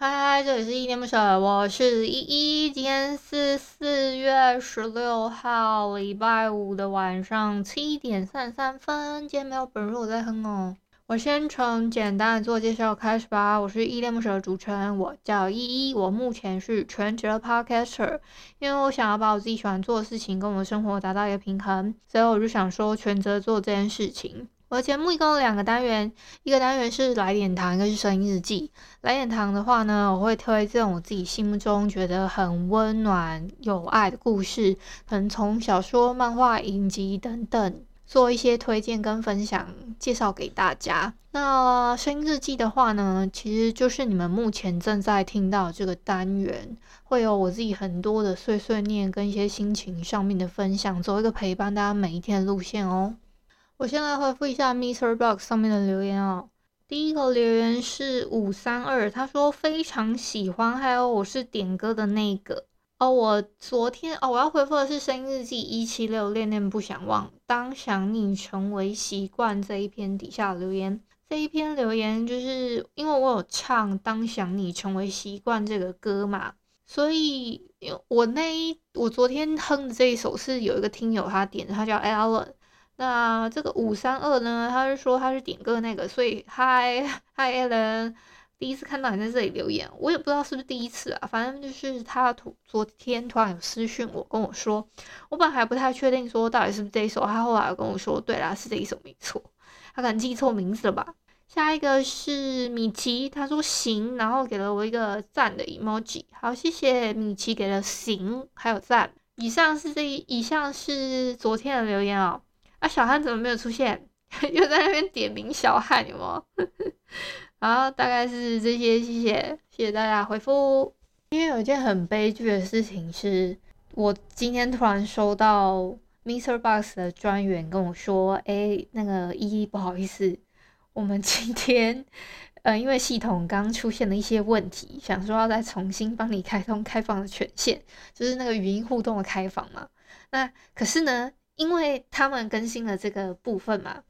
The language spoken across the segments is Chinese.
嗨嗨，这里是依恋不舍，我是依依。今天是四月十六号，礼拜五的晚上七点三十三分。今天没有本日我在哼哦。我先从简单的自我介绍开始吧。我是依依恋不舍的主持人，我叫依依。我目前是全职的 podcaster，因为我想要把我自己喜欢做的事情跟我的生活达到一个平衡，所以我就想说全职做这件事情。我的节目一共有两个单元，一个单元是来点糖，一个是声音日记。来点糖的话呢，我会推荐我自己心目中觉得很温暖、有爱的故事，可能从小说、漫画、影集等等做一些推荐跟分享，介绍给大家。那声音日记的话呢，其实就是你们目前正在听到这个单元，会有我自己很多的碎碎念跟一些心情上面的分享，走一个陪伴大家每一天的路线哦。我先来回复一下 MixerBox 上面的留言哦。第一个留言是五三二，他说非常喜欢，还有我是点歌的那个哦。我昨天哦，我要回复的是声音日记一七六，恋恋不想忘，当想你成为习惯这一篇底下留言。这一篇留言就是因为我有唱《当想你成为习惯》这个歌嘛，所以我那一我昨天哼的这一首是有一个听友他点的，他叫 Alan。那这个五三二呢？他是说他是点歌那个，所以嗨嗨，Alan，第一次看到你在这里留言，我也不知道是不是第一次啊，反正就是他突昨天突然有私讯我跟我说，我本来还不太确定说到底是不是这一首，他后来跟我说，对啦，是这一首没错，他可能记错名字了吧。下一个是米奇，他说行，然后给了我一个赞的 emoji，好，谢谢米奇给了行还有赞。以上是这一，以上是昨天的留言哦。啊，小汉怎么没有出现？又在那边点名小汉，有吗？好，大概是这些，谢谢，谢谢大家回复。因为有一件很悲剧的事情是，我今天突然收到 MixerBox 的专员跟我说，哎、那个依依不好意思，我们今天呃，因为系统刚出现了一些问题，想说要再重新帮你开通开放的权限，就是那个语音互动的开放嘛。那可是呢？因为他们更新了这个部分嘛，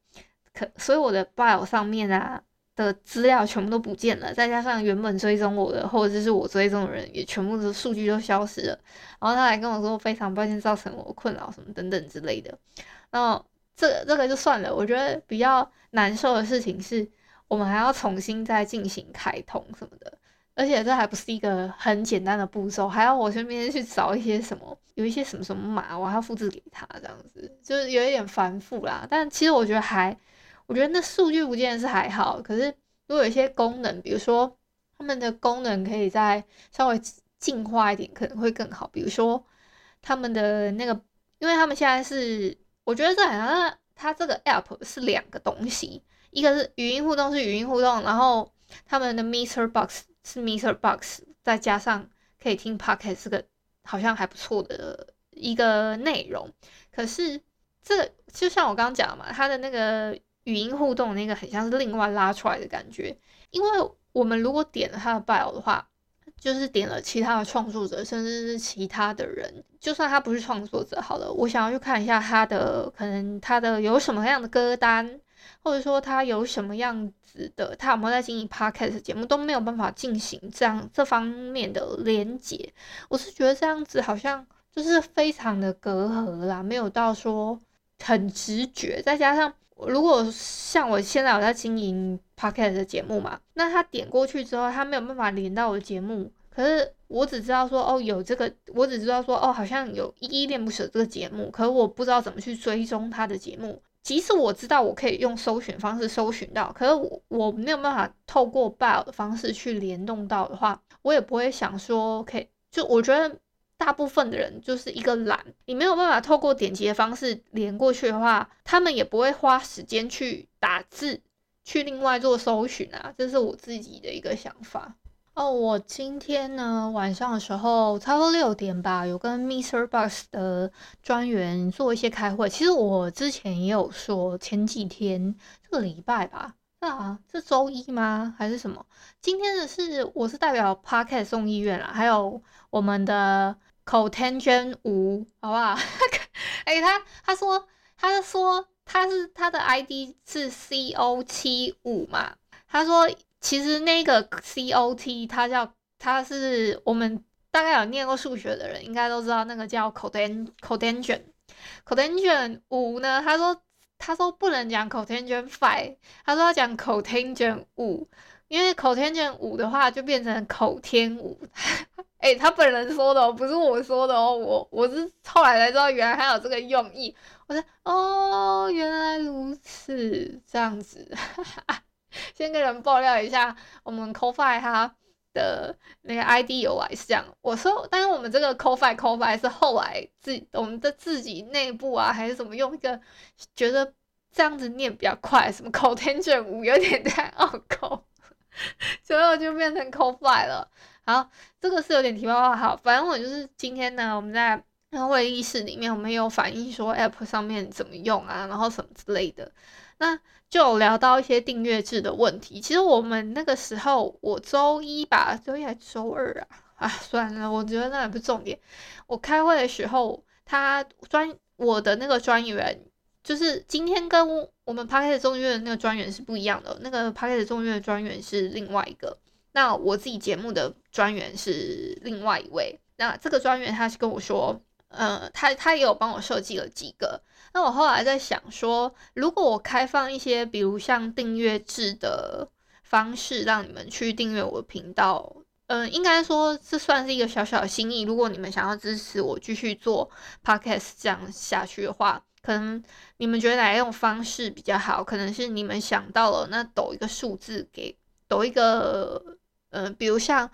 可所以我的 bio 上面啊的资料全部都不见了，再加上原本追踪我的或者是我追踪的人也全部的数据都消失了，然后他还跟我说非常抱歉造成我困扰什么等等之类的，然后这这个就算了，我觉得比较难受的事情是我们还要重新再进行开通什么的。而且这还不是一个很简单的步骤，还要我顺便去找一些什么，有一些什么什么码，我还要复制给他，这样子就是有一点繁复啦。但其实我觉得还，我觉得那数据不见是还好。可是如果有一些功能，比如说他们的功能可以再稍微进化一点，可能会更好。比如说他们的那个，因为他们现在是，我觉得这好像它这个 app 是两个东西，一个是语音互动是语音互动，然后他们的 MixerBox。是 MixerBox，再加上可以听 Podcast，这个好像还不错的一个内容。可是这就像我刚刚讲嘛，它的那个语音互动那个很像是另外拉出来的感觉。因为我们如果点了他的 Bio 的话，就是点了其他的创作者，甚至是其他的人，就算他不是创作者好了，我想要去看一下他的可能他的有什么样的歌单。或者说他有什么样子的，他有没有在经营 podcast 节目都没有办法进行这样这方面的连接。我是觉得这样子好像就是非常的隔阂啦，没有到说很直觉。再加上如果像我现在有在经营 podcast 的节目嘛，那他点过去之后，他没有办法连到我的节目。可是我只知道说哦有这个，我只知道说哦好像有依依恋不舍这个节目，可是我不知道怎么去追踪他的节目。即使我知道我可以用搜寻方式搜寻到，可是我我没有办法透过 bio 的方式去联动到的话，我也不会想说可以。就我觉得大部分的人就是一个懒，你没有办法透过点击的方式连过去的话，他们也不会花时间去打字去另外做搜寻啊，这是我自己的一个想法。哦，我今天呢晚上的时候，差不多六点吧，有跟 MixerBox 的专员做一些开会。其实我之前也有说，前几天这个礼拜吧，啊，是周一吗？还是什么？今天的是我是代表 Podcast 送医院啦，还有我们的 Cotangent 5，好不好？哎、欸，他他说他说他是他的 ID 是 CO 七五嘛，他说。其实那个 COT 它叫它是我们大概有念过数学的人应该都知道那个叫 cotangent cotangent cotangent 五呢，他说他说不能讲 cotangent five，他说要讲 cotangent 五，因为 cotangent 五的话就变成口天五。哎、他本人说的哦，不是我说的哦，我我是后来才知道原来还有这个用意。我说哦，原来如此，这样子。哈 哈先跟人爆料一下，我们 CoFi 它的那个 ID 由来是这样。我说，但是我们这个 CoFi CoFi 是后来自我们的自己内部啊，还是怎么用一个觉得这样子念比较快，什么 Cotangent 5有点太拗口，最后就变成 CoFi 了。好，这个是有点题外话。好，反正我就是今天呢，我们在会议室里面，我们有反映说 App 上面怎么用啊，然后什么之类的。那就聊到一些订阅制的问题。其实我们那个时候，我周一吧，周一还是周二啊？啊，算了，我觉得那也不重点。我开会的时候，他专我的那个专员，就是今天跟我们 Podcast 众议院的那个专员是不一样的。那个 Podcast 众议院的专员是另外一个，那我自己节目的专员是另外一位。那这个专员他是跟我说，呃，他他也有帮我设计了几个。那我后来在想说，如果我开放一些，比如像订阅制的方式，让你们去订阅我的频道，嗯、应该说这算是一个小小的心意。如果你们想要支持我继续做 podcast 这样下去的话，可能你们觉得哪一种方式比较好？可能是你们想到了，那抖一个数字给抖一个，嗯、呃，比如像，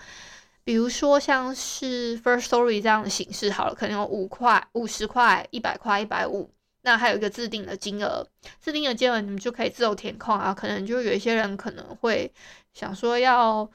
比如说像是 first story 这样的形式好了，可能有五块、五十块、一百块、一百五。那还有一个自定的金额，自定的金额你们就可以自由填空啊。可能就有一些人可能会想说要，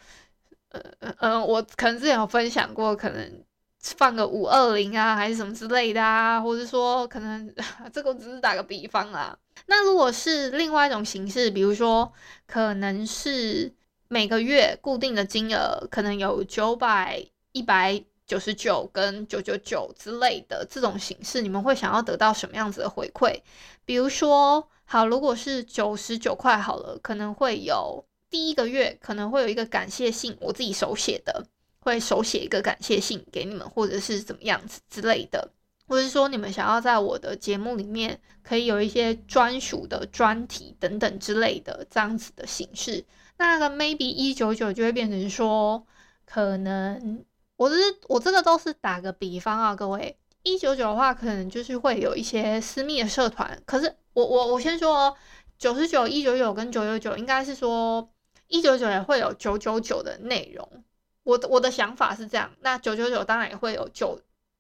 呃呃，我可能之前有分享过，可能放个五二零啊，还是什么之类的啊，或者说可能这个只是打个比方啊。那如果是另外一种形式，比如说可能是每个月固定的金额，可能有九百、一百。九十九跟九九九之类的这种形式，你们会想要得到什么样子的回馈？比如说，好，如果是九十九块好了，可能会有第一个月可能会有一个感谢信，我自己手写的，会手写一个感谢信给你们，或者是怎么样子之类的，或者是说你们想要在我的节目里面可以有一些专属的专题等等之类的这样子的形式，那个 maybe 一九九就会变成说可能。我是我这个都是打个比方啊，各位，一九九的话，可能就是会有一些私密的社团。可是我我我先说哦，九十九、一九九跟九九九，应该是说一九九也会有九九九的内容。我我的想法是这样，那九九九当然也会有九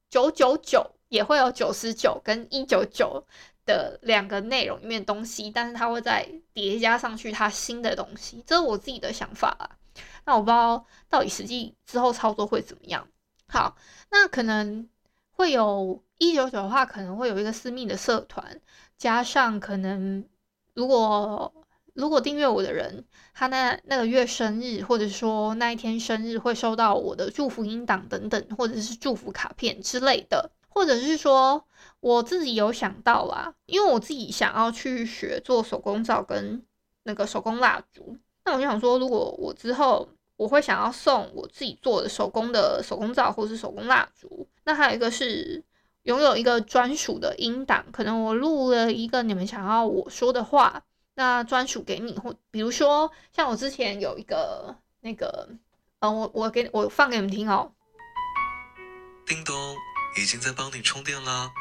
九九九，也会有九十九跟一九九的两个内容里面东西，但是它会再叠加上去它新的东西，这是我自己的想法啊。那我不知道到底实际之后操作会怎么样。好，那可能会有一九九的话，可能会有一个私密的社团，加上可能如果如果订阅我的人，他那那个月生日，或者说那一天生日会收到我的祝福音档等等，或者是祝福卡片之类的，或者是说我自己有想到啦，因为我自己想要去学做手工皂跟那个手工蜡烛，那我就想说，如果我之后。我会想要送我自己做的手工的手工皂或是手工蜡烛。那还有一个是拥有一个专属的音档，可能我录了一个你们想要我说的话，那专属给你。或比如说像我之前有一个那个，嗯，我我给我放给你们听哦。叮咚，已经在帮你充电啦。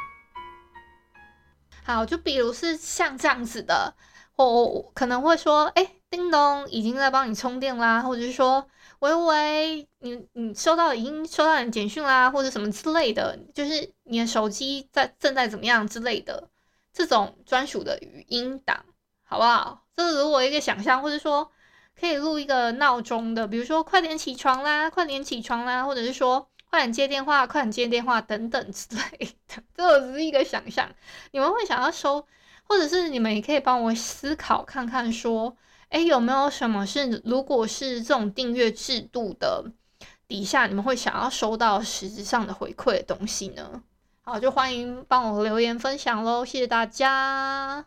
好，就比如是像这样子的，我可能会说，哎。叮咚，已经在帮你充电啦，或者是说，喂喂，你你收到已经收到你简讯啦，或者什么之类的，就是你的手机在正在怎么样之类的，这种专属的语音档，好不好？这是如果一个想象，或者说可以录一个闹钟的，比如说快点起床啦，快点起床啦，或者是说快点接电话，快点接电话等等之类的。这只是一个想象，你们会想要收，或者是你们也可以帮我思考看看，说，哎，有没有什么是如果是这种订阅制度的底下，你们会想要收到实质上的回馈的东西呢？好，就欢迎帮我留言分享喽，谢谢大家。